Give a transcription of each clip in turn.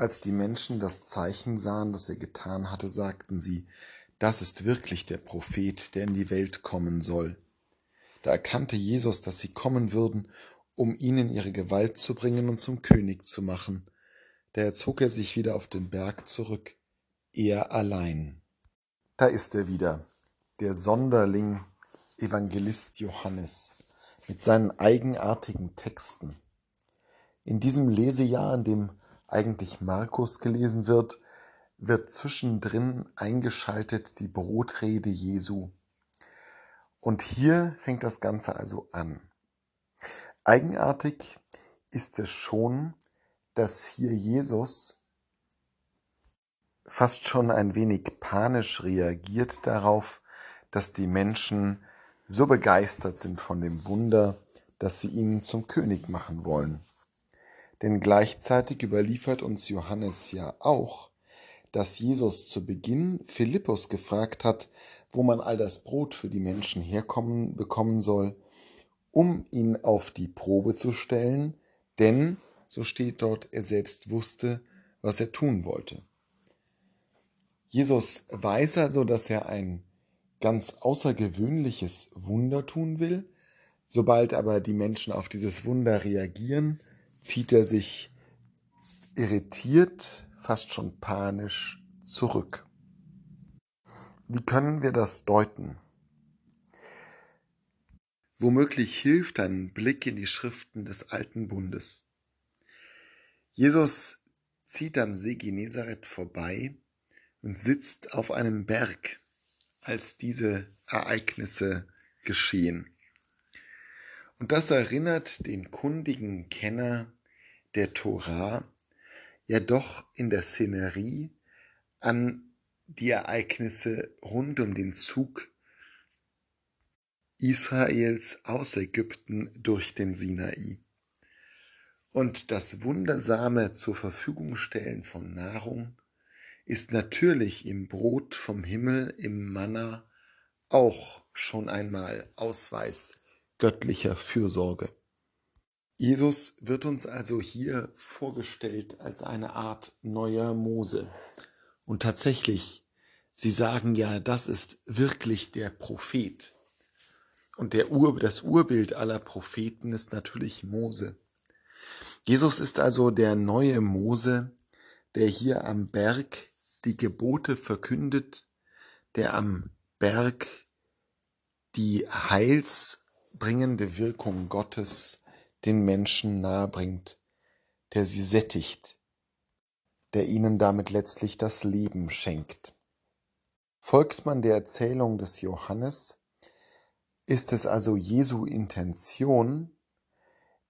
Als die Menschen das Zeichen sahen, das er getan hatte, sagten sie, das ist wirklich der Prophet, der in die Welt kommen soll. Da erkannte Jesus, dass sie kommen würden, um ihn in ihre Gewalt zu bringen und zum König zu machen. Daher zog er sich wieder auf den Berg zurück, er allein. Da ist er wieder, der Sonderling Evangelist Johannes mit seinen eigenartigen Texten. In diesem Lesejahr, in dem eigentlich Markus gelesen wird, wird zwischendrin eingeschaltet die Brotrede Jesu. Und hier fängt das Ganze also an. Eigenartig ist es schon, dass hier Jesus fast schon ein wenig panisch reagiert darauf, dass die Menschen so begeistert sind von dem Wunder, dass sie ihn zum König machen wollen. Denn gleichzeitig überliefert uns Johannes ja auch, dass Jesus zu Beginn Philippus gefragt hat, wo man all das Brot für die Menschen herkommen bekommen soll, um ihn auf die Probe zu stellen, denn, so steht dort, er selbst wusste, was er tun wollte. Jesus weiß also, dass er ein ganz außergewöhnliches Wunder tun will. Sobald aber die Menschen auf dieses Wunder reagieren, zieht er sich irritiert, fast schon panisch zurück. Wie können wir das deuten? Womöglich hilft ein Blick in die Schriften des alten Bundes. Jesus zieht am See Genezareth vorbei und sitzt auf einem Berg, als diese Ereignisse geschehen. Und das erinnert den kundigen Kenner der Torah ja doch in der Szenerie an die Ereignisse rund um den Zug Israels aus Ägypten durch den Sinai. Und das wundersame zur Verfügung stellen von Nahrung ist natürlich im Brot vom Himmel, im Manna, auch schon einmal Ausweis göttlicher Fürsorge. Jesus wird uns also hier vorgestellt als eine Art neuer Mose. Und tatsächlich, Sie sagen ja, das ist wirklich der Prophet. Und der Ur, das Urbild aller Propheten ist natürlich Mose. Jesus ist also der neue Mose, der hier am Berg die Gebote verkündet, der am Berg die heilsbringende Wirkung Gottes den Menschen nahebringt, der sie sättigt, der ihnen damit letztlich das Leben schenkt. Folgt man der Erzählung des Johannes, ist es also Jesu Intention,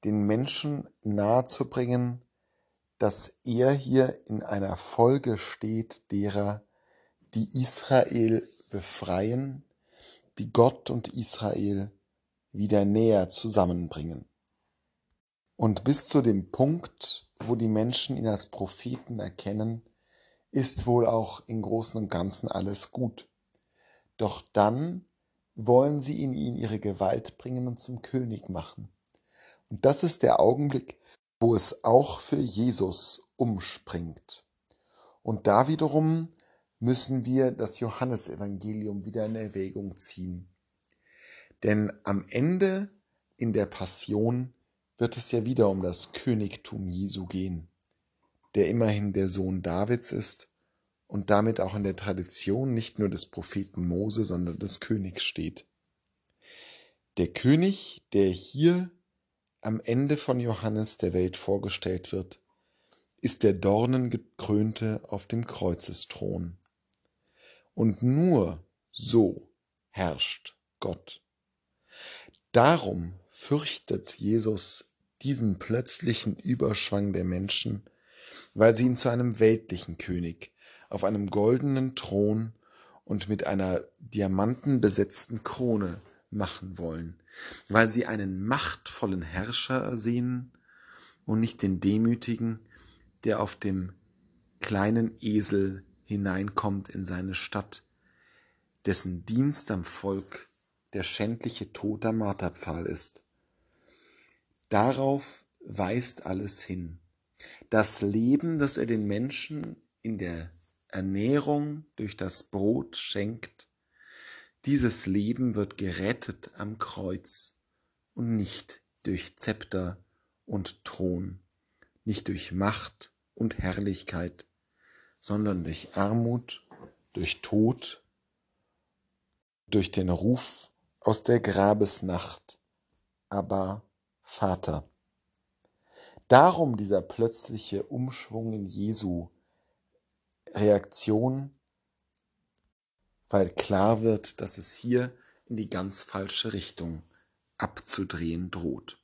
den Menschen nahezubringen, dass er hier in einer Folge steht derer, die Israel befreien, die Gott und Israel wieder näher zusammenbringen. Und bis zu dem Punkt, wo die Menschen ihn als Propheten erkennen, ist wohl auch im Großen und Ganzen alles gut. Doch dann wollen sie ihn in ihre Gewalt bringen und zum König machen. Und das ist der Augenblick, wo es auch für Jesus umspringt. Und da wiederum müssen wir das Johannesevangelium wieder in Erwägung ziehen. Denn am Ende in der Passion wird es ja wieder um das Königtum Jesu gehen, der immerhin der Sohn Davids ist und damit auch in der Tradition nicht nur des Propheten Mose, sondern des Königs steht. Der König, der hier am Ende von Johannes der Welt vorgestellt wird, ist der Dornengekrönte auf dem Kreuzesthron. Und nur so herrscht Gott. Darum fürchtet Jesus diesen plötzlichen Überschwang der Menschen, weil sie ihn zu einem weltlichen König auf einem goldenen Thron und mit einer diamantenbesetzten Krone machen wollen, weil sie einen machtvollen Herrscher sehen und nicht den Demütigen, der auf dem kleinen Esel hineinkommt in seine Stadt, dessen Dienst am Volk der schändliche Tod am Marterpfahl ist. Darauf weist alles hin. Das Leben, das er den Menschen in der Ernährung durch das Brot schenkt, dieses Leben wird gerettet am Kreuz und nicht durch Zepter und Thron, nicht durch Macht und Herrlichkeit, sondern durch Armut, durch Tod, durch den Ruf aus der Grabesnacht, aber Vater. Darum dieser plötzliche Umschwung in Jesu Reaktion, weil klar wird, dass es hier in die ganz falsche Richtung abzudrehen droht.